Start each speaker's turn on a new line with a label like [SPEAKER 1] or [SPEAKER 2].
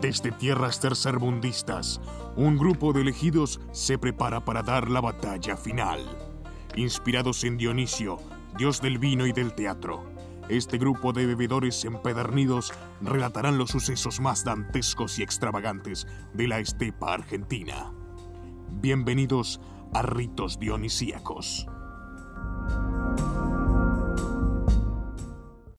[SPEAKER 1] Desde tierras tercermundistas, un grupo de elegidos se prepara para dar la batalla final. Inspirados en Dionisio, dios del vino y del teatro, este grupo de bebedores empedernidos relatarán los sucesos más dantescos y extravagantes de la estepa argentina. Bienvenidos a Ritos Dionisíacos.